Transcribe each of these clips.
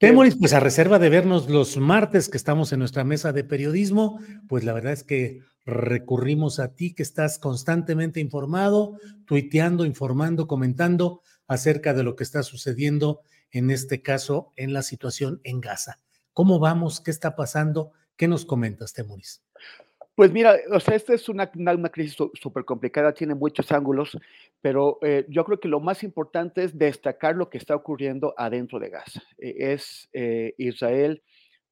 Temoris, pues a reserva de vernos los martes que estamos en nuestra mesa de periodismo, pues la verdad es que recurrimos a ti que estás constantemente informado, tuiteando, informando, comentando acerca de lo que está sucediendo en este caso en la situación en Gaza. ¿Cómo vamos? ¿Qué está pasando? ¿Qué nos comentas, Temoris? Pues mira, o sea, esta es una, una, una crisis súper complicada, tiene muchos ángulos, pero eh, yo creo que lo más importante es destacar lo que está ocurriendo adentro de Gaza. Eh, es eh, Israel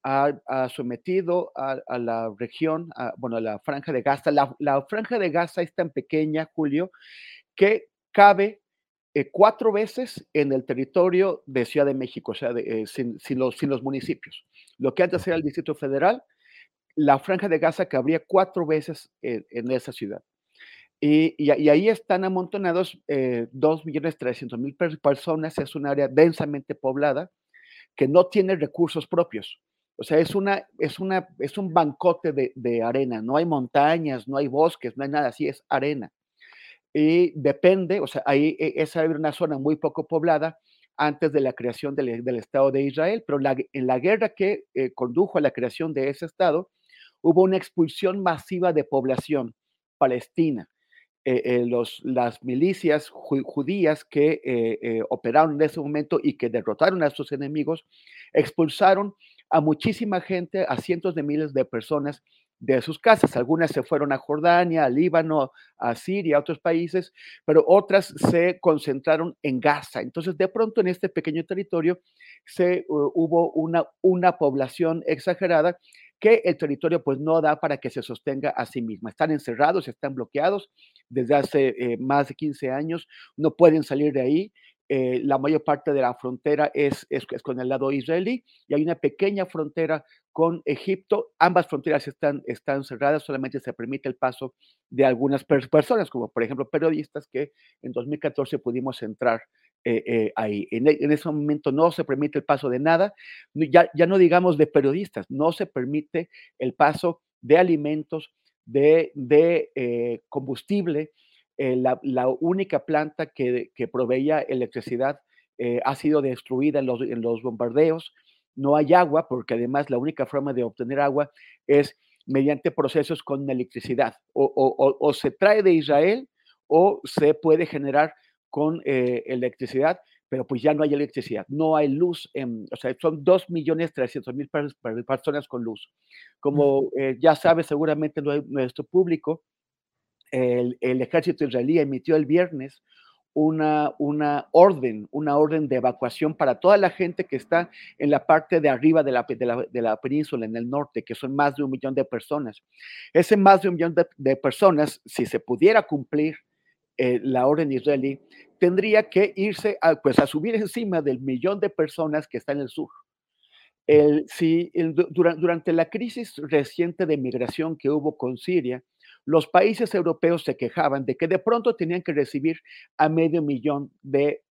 ha, ha sometido a, a la región, a, bueno, a la franja de Gaza. La, la franja de Gaza es tan pequeña, Julio, que cabe eh, cuatro veces en el territorio de Ciudad de México, o sea, de, eh, sin, sin los, sin los municipios. Lo que antes era el Distrito Federal, la franja de Gaza cabría cuatro veces en, esa ciudad. Y, ahí están amontonados eh, 2.300.000 per personas, es un área densamente poblada que no tiene recursos propios. O sea, es, una, es, una, es un bancote de, arena, no hay montañas, no hay bosques, no hay nada así, es arena. Y depende, o sea, ahí e- esa una zona muy poco poblada antes de la creación del, Estado de Israel, pero en la guerra que eh, condujo a la creación de ese Estado, hubo una expulsión masiva de población palestina. Eh, eh, las milicias ju- judías que eh, eh, operaron en ese momento y que derrotaron a sus enemigos, expulsaron a muchísima gente, a cientos de miles de personas de sus casas. Algunas se fueron a Jordania, a Líbano, a Siria, a otros países, pero otras se concentraron en Gaza. Entonces, de pronto en este pequeño territorio se hubo una, una población exagerada que el territorio pues no da para que se sostenga a sí misma. Están encerrados, están bloqueados desde hace eh, más de 15 años, no pueden salir de ahí. Eh, la mayor parte de la frontera es, es, es, con el lado israelí y hay una pequeña frontera con Egipto. Ambas fronteras están, están cerradas, solamente se permite el paso de algunas per personas, como por ejemplo periodistas que en 2014 pudimos entrar eh, eh, ahí. En, en, ese momento no se permite el paso de nada, ya, ya no digamos de periodistas, no se permite el paso de alimentos, de, eh, combustible. La, única planta que, proveía electricidad ha sido destruida en los, bombardeos. No hay agua, porque además la única forma de obtener agua es mediante procesos con electricidad. O, o se trae de Israel o se puede generar con eh, electricidad, pero pues ya no hay electricidad, no hay luz, en, o sea, son 2.300.000 personas con luz. Como eh, ya sabe seguramente nuestro público, el, el, ejército israelí emitió el viernes una, una orden, una orden de evacuación para toda la gente que está en la parte de arriba de la, de la, península, en el norte, que son más de un millón de personas. Ese más de un millón de, personas, si se pudiera cumplir eh, la orden israelí, tendría que irse a, pues, a subir encima del millón de personas que está en el sur. El, si, durante la crisis reciente de migración que hubo con Siria, los países europeos se quejaban de que de pronto tenían que recibir a medio millón de,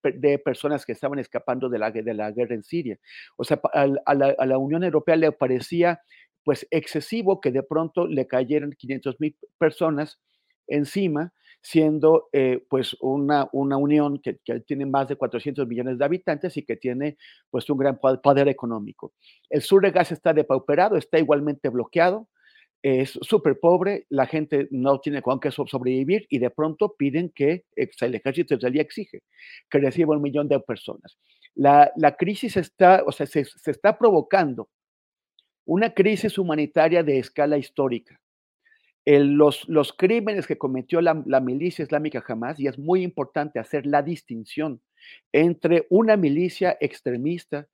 personas que estaban escapando de la, de la, guerra en Siria. O sea, a, la, Unión Europea le parecía pues excesivo que de pronto le cayeran 500 mil personas encima, siendo eh, pues una, una unión que, tiene más de 400 millones de habitantes y que tiene pues un gran poder económico. El sur de Gaza está depauperado, está igualmente bloqueado, es súper pobre, la gente no tiene con qué sobrevivir y de pronto piden que el ejército israelí exige que reciba un millón de personas. La, crisis está, o sea, se, está provocando una crisis humanitaria de escala histórica. Los, crímenes que cometió la, milicia islámica jamás, y es muy importante hacer la distinción entre una milicia extremista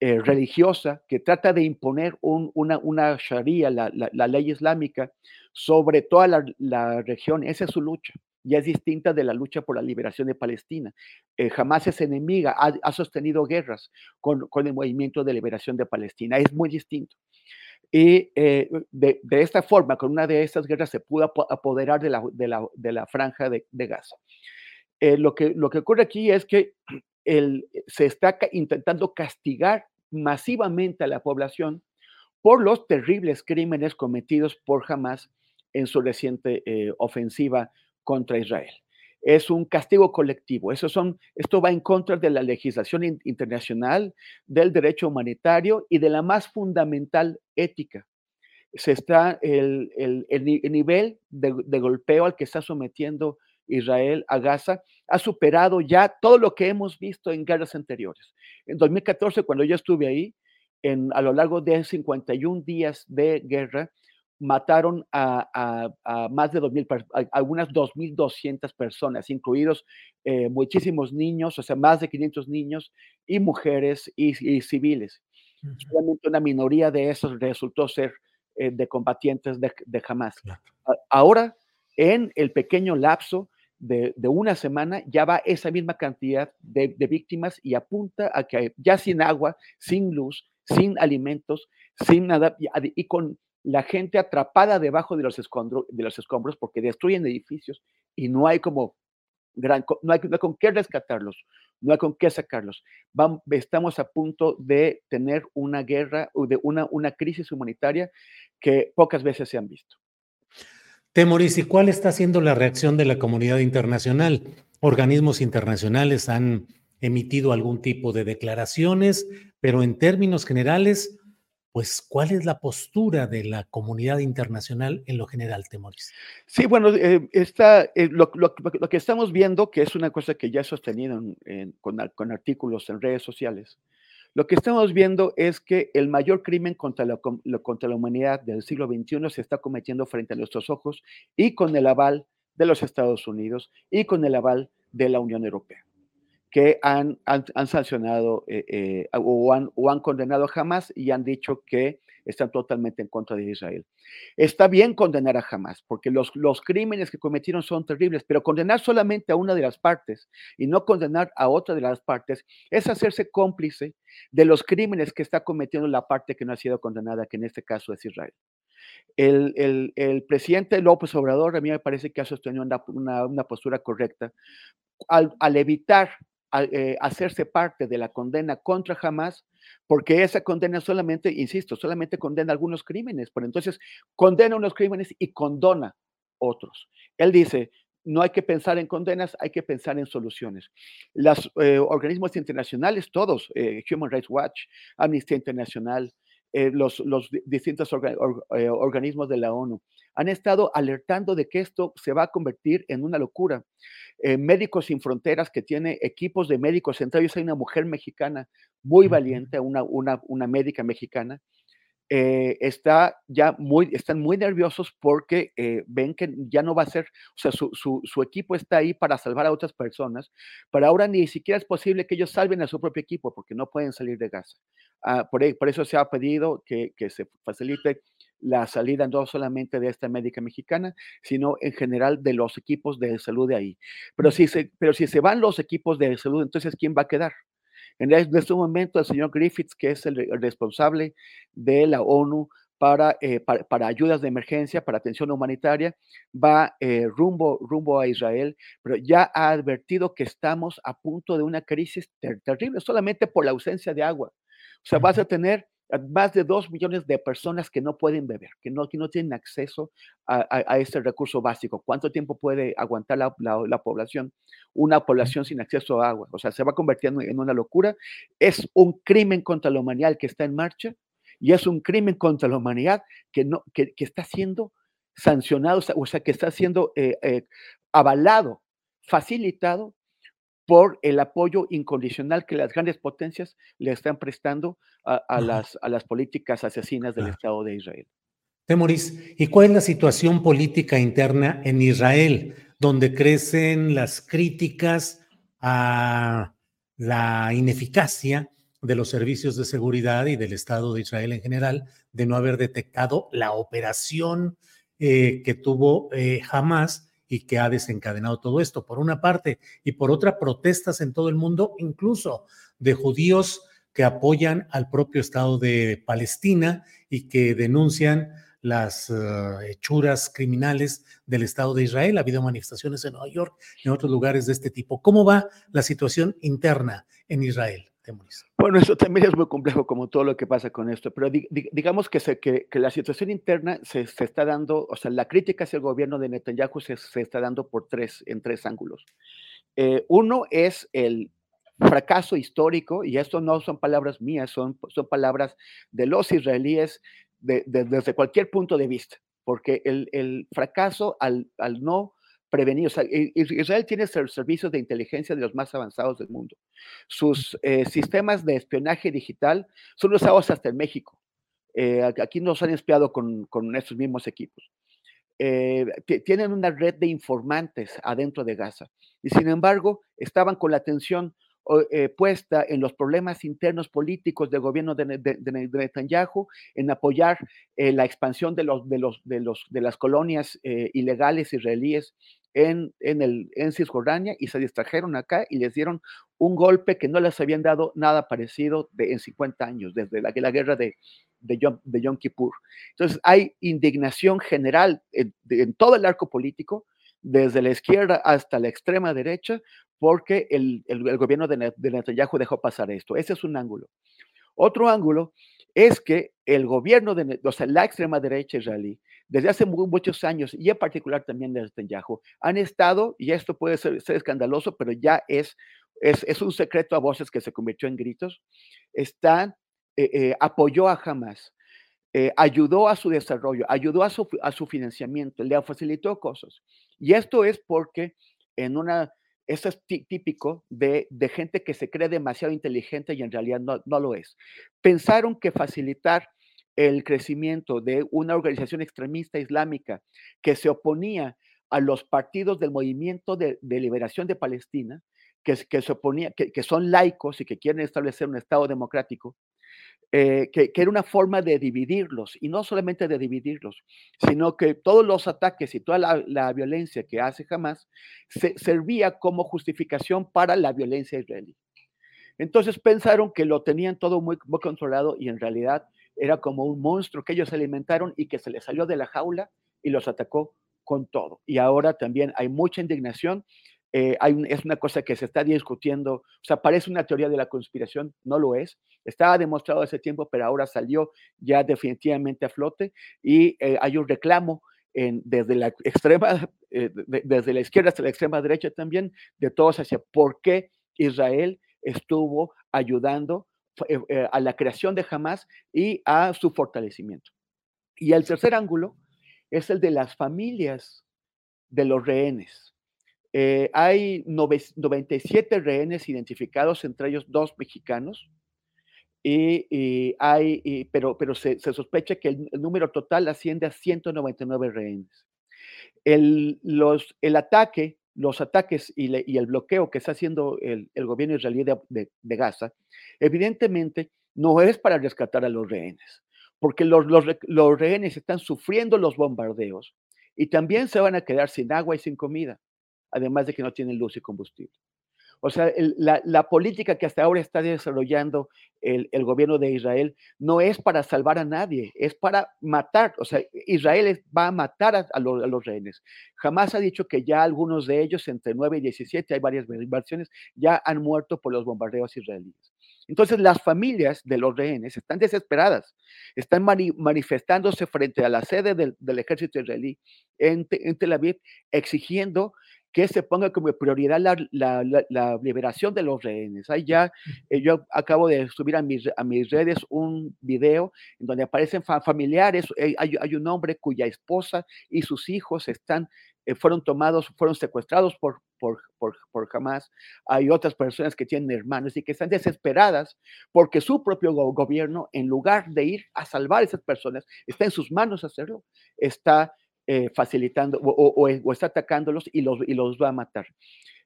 eh, religiosa que trata de imponer una, sharia, la, ley islámica, sobre toda la, región. Esa es su lucha y es distinta de la lucha por la liberación de Palestina. Eh, jamás es enemiga, ha, sostenido guerras con, el movimiento de liberación de Palestina. Es muy distinto. Y eh, de, esta forma, con una de estas guerras, se pudo apoderar de la, franja de, Gaza. lo, que, lo que ocurre aquí es que se está intentando castigar masivamente a la población por los terribles crímenes cometidos por Hamas en su reciente eh, ofensiva contra Israel. Es un castigo colectivo. Eso son, esto va en contra de la legislación internacional, del derecho humanitario y de la más fundamental ética. Se está el, nivel de, de, golpeo al que está sometiendo Israel a Gaza ha superado ya todo lo que hemos visto en guerras anteriores. En 2014, cuando yo estuve ahí, en, a lo largo de 51 días de guerra, mataron a, más de 2.000, algunas 2.200 personas, incluidos eh, muchísimos niños, o sea, más de 500 niños y mujeres y, civiles. Solamente una minoría de esos resultó ser eh, de combatientes de, de Hamas. Ahora, en el pequeño lapso de, una semana ya va esa misma cantidad de, víctimas y apunta a que ya sin agua, sin luz, sin alimentos, sin nada, y, con la gente atrapada debajo de los, escombros, de los escombros porque destruyen edificios y no hay como gran, no hay, con qué rescatarlos, no hay con qué sacarlos. Estamos a punto de tener una guerra, de una, una crisis humanitaria que pocas veces se han visto. Temoris, ¿y cuál está siendo la reacción de la comunidad internacional? Organismos internacionales han emitido algún tipo de declaraciones, pero en términos generales, pues, ¿cuál es la postura de la comunidad internacional en lo general, Temoris? Sí, bueno, eh, eh, lo, que estamos viendo, que es una cosa que ya he sostenido con, con artículos en redes sociales, lo que estamos viendo es que el mayor crimen contra la, contra la humanidad del siglo XXI se está cometiendo frente a nuestros ojos y con el aval de los Estados Unidos y con el aval de la Unión Europea, que han, han, sancionado eh, eh, o, han, o han condenado a Hamas y han dicho que están totalmente en contra de Israel. Está bien condenar a Hamas, porque los, los crímenes que cometieron son terribles, pero condenar solamente a una de las partes y no condenar a otra de las partes es hacerse cómplice de los crímenes que está cometiendo la parte que no ha sido condenada, que en este caso es Israel. El, el, presidente López Obrador a mí me parece que ha sostenido una, una, postura correcta al, al evitar eh, hacerse parte de la condena contra Hamas, porque esa condena solamente, insisto, solamente condena algunos crímenes, pero entonces condena unos crímenes y condona otros. Él dice, no hay que pensar en condenas, hay que pensar en soluciones. Los eh, organismos internacionales, todos, eh, Human Rights Watch, Amnistía Internacional, los, los, distintos organismos de la ONU han estado alertando de que esto se va a convertir en una locura. Médicos Sin Fronteras, que tiene equipos de médicos, entre ellos hay una mujer mexicana muy valiente, una, una, una médica mexicana, eh, está ya muy, están muy nerviosos porque eh, ven que ya no va a ser, o sea, su, su, equipo está ahí para salvar a otras personas, pero ahora ni siquiera es posible que ellos salven a su propio equipo porque no pueden salir de Gaza. Ah, por, e, por, eso se ha pedido que, que, se facilite la salida no solamente de esta médica mexicana, sino en general de los equipos de salud de ahí. Pero si se, pero si se van los equipos de salud, entonces ¿quién va a quedar? En este momento, el señor Griffiths, que es el, responsable de la ONU eh, para, para, ayudas de emergencia, para atención humanitaria, va eh, rumbo, rumbo a Israel, pero ya ha advertido que estamos a punto de una crisis terrible, solamente por la ausencia de agua. O sea, vas a tener más de dos millones de personas que no pueden beber, que no, que no tienen acceso a, a, este recurso básico. ¿Cuánto tiempo puede aguantar la, la, población? Una población sin acceso a agua. O sea, se va convirtiendo en una locura. Es un crimen contra la humanidad que está en marcha y es un crimen contra la humanidad que, no, que, que está siendo sancionado, o sea, que está siendo eh, eh, avalado, facilitado por el apoyo incondicional que las grandes potencias le están prestando a, las, a las, políticas asesinas del Estado de Israel. Temoris, ¿y cuál es la situación política interna en Israel, donde crecen las críticas a la ineficacia de los servicios de seguridad y del Estado de Israel en general de no haber detectado la operación eh, que tuvo eh, Hamas y que ha desencadenado todo esto, por una parte, y por otra, protestas en todo el mundo, incluso de judíos que apoyan al propio Estado de Palestina y que denuncian las eh, hechuras criminales del Estado de Israel. Ha habido manifestaciones en Nueva York, en otros lugares de este tipo. ¿Cómo va la situación interna en Israel? Bueno, eso también es muy complejo, como todo lo que pasa con esto, pero digamos que, se, la situación interna se, está dando, o sea, la crítica hacia el gobierno de Netanyahu se, está dando por tres, en tres ángulos. Eh, uno es el fracaso histórico, y esto no son palabras mías, son, palabras de los israelíes desde cualquier punto de vista, porque el, fracaso al no prevenir. Israel tiene servicios de inteligencia de los más avanzados del mundo. Sus eh, sistemas de espionaje digital son usados hasta en México. Eh, aquí nos han espiado con, con estos mismos equipos. Eh, tienen una red de informantes adentro de Gaza y sin embargo estaban con la atención puesta en los problemas internos políticos del gobierno de, Netanyahu, en apoyar la expansión de, las colonias ilegales israelíes en, Cisjordania y se distrajeron acá y les dieron un golpe que no les habían dado nada parecido en 50 años, desde la, guerra de, Yom, Kippur. Entonces hay indignación general en, en, todo el arco político, desde la izquierda hasta la extrema derecha, porque el, el, gobierno de, Netanyahu dejó pasar esto. Ese es un ángulo. Otro ángulo es que el gobierno de, o la extrema derecha israelí, desde hace muchos años, y en particular también de Netanyahu, han estado, y esto puede ser, escandaloso, pero ya es, es, un secreto a voces que se convirtió en gritos, están, eh, eh, apoyó a Hamas, eh, ayudó a su desarrollo, ayudó a su, a su financiamiento, le facilitó cosas. Y esto es porque en una es típico de, gente que se cree demasiado inteligente y en realidad no, no, lo es. Pensaron que facilitar el crecimiento de una organización extremista islámica que se oponía a los partidos del movimiento de, liberación de Palestina, que, que se oponía, que, son laicos y que quieren establecer un Estado democrático, eh, que, era una forma de dividirlos, y no solamente de dividirlos, sino que todos los ataques y toda la, violencia que hace Hamas se, servía como justificación para la violencia israelí. Entonces pensaron que lo tenían todo muy, muy controlado y en realidad era como un monstruo que ellos alimentaron y que se les salió de la jaula y los atacó con todo. Y ahora también hay mucha indignación eh, es una cosa que se está discutiendo, o sea, parece una teoría de la conspiración, no lo es, estaba demostrado hace tiempo, pero ahora salió ya definitivamente a flote y eh, hay un reclamo desde la extrema, eh, desde la izquierda hasta la extrema derecha también, de todos hacia por qué Israel estuvo ayudando a la creación de Hamas y a su fortalecimiento. Y el tercer ángulo es el de las familias de los rehenes. Hay 97 rehenes identificados, entre ellos dos mexicanos, y, hay, pero, pero se, sospecha que el, número total asciende a 199 rehenes. El, los, el ataque, los ataques y, el bloqueo que está haciendo el, gobierno israelí de, Gaza, evidentemente no es para rescatar a los rehenes, porque los, los, los rehenes están sufriendo los bombardeos y también se van a quedar sin agua y sin comida, además de que no tienen luz y combustible. O sea, la, política que hasta ahora está desarrollando el, gobierno de Israel no es para salvar a nadie, es para matar. O sea, Israel va a matar a, los, rehenes. Jamás ha dicho que ya algunos de ellos, entre 9 y 17, hay varias versiones, ya han muerto por los bombardeos israelíes. Entonces las familias de los rehenes están desesperadas, están manifestándose frente a la sede del, ejército israelí en, en, Tel Aviv, exigiendo que se ponga como prioridad la, liberación de los rehenes. Ahí ya, eh, yo acabo de subir a mis, a mis redes un video en donde aparecen familiares, eh, hay, un hombre cuya esposa y sus hijos están, eh, fueron tomados, fueron secuestrados por, por, por, por Hamas. Hay otras personas que tienen hermanos y que están desesperadas porque su propio gobierno, en lugar de ir a salvar a esas personas, está en sus manos hacerlo, está eh, facilitando o, está atacándolos y los, y los va a matar.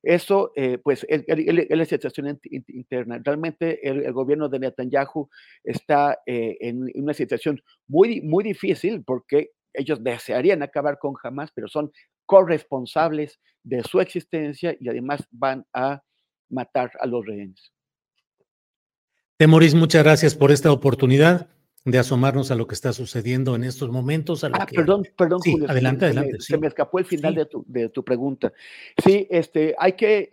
Eso, eh, pues, es, la situación interna. Realmente el, gobierno de Netanyahu está eh, en una situación muy, muy difícil porque ellos desearían acabar con Hamas, pero son corresponsables de su existencia y además van a matar a los rehenes. Temoris, muchas gracias por esta oportunidad de asomarnos a lo que está sucediendo en estos momentos. ah, perdón, perdón, Julio. Adelante, adelante. Se me, escapó el final de, tu, de, tu, pregunta. Sí, este, hay que,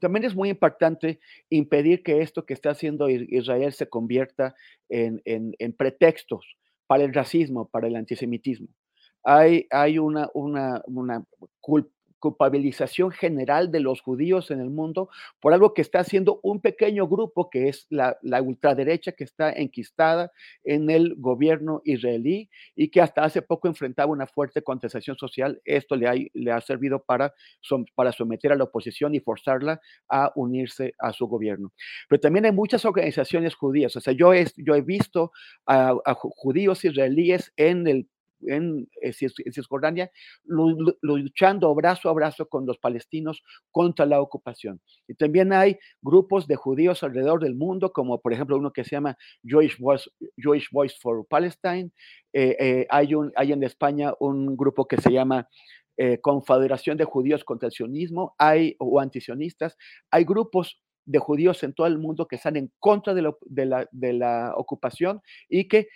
también es muy importante impedir que esto que está haciendo Israel se convierta en, en, en pretextos para el racismo, para el antisemitismo. Hay, hay una, una, una culpa culpabilización general de los judíos en el mundo por algo que está haciendo un pequeño grupo que es la, ultraderecha que está enquistada en el gobierno israelí y que hasta hace poco enfrentaba una fuerte contestación social. Esto le ha, le ha servido para, para someter a la oposición y forzarla a unirse a su gobierno. Pero también hay muchas organizaciones judías. O sea, yo he, yo he visto a, a judíos israelíes en el en, eh, Cisjordania, luchando brazo a brazo con los palestinos contra la ocupación. Y también hay grupos de judíos alrededor del mundo, como por ejemplo uno que se llama Jewish Voice, Jewish Voice for Palestine. Eh, eh, hay, un, hay en España un grupo que se llama Confederación de Judíos contra el Sionismo, hay, o antisionistas. Hay grupos de judíos en todo el mundo que están en contra de, de, la, de la ocupación y que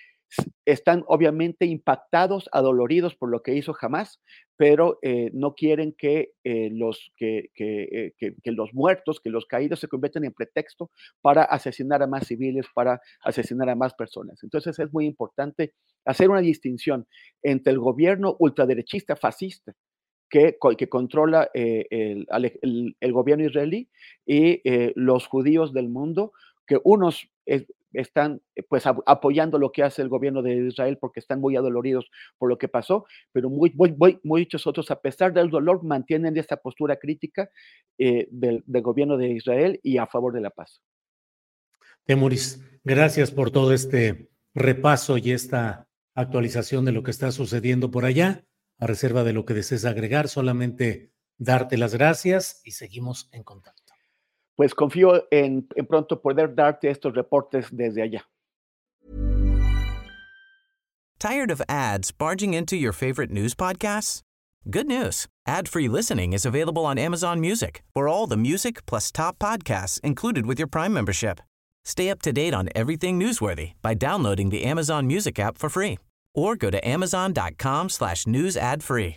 están obviamente impactados, adoloridos por lo que hizo Hamas, pero eh, no quieren que, eh, los, eh, que, los muertos, que los caídos se conviertan en pretexto para asesinar a más civiles, para asesinar a más personas. Entonces es muy importante hacer una distinción entre el gobierno ultraderechista fascista que, que controla el, el, gobierno israelí y los judíos del mundo, que unos están eh, pues apoyando lo que hace el gobierno de Israel porque están muy adoloridos por lo que pasó, pero muy, muchos otros, a pesar del dolor, mantienen esta postura crítica eh, del, gobierno de Israel y a favor de la paz. Temuris, gracias por todo este repaso y esta actualización de lo que está sucediendo por allá. A reserva de lo que desees agregar, solamente darte las gracias y seguimos en contacto. Pues confío en, en pronto poder darte estos reportes desde allá. Tired of ads barging into your favorite news podcasts? Good news. Ad-free listening is available on Amazon Music. For all the music plus top podcasts included with your Prime membership. Stay up to date on everything newsworthy by downloading the Amazon Music app for free or go to amazon.com slash news ad free.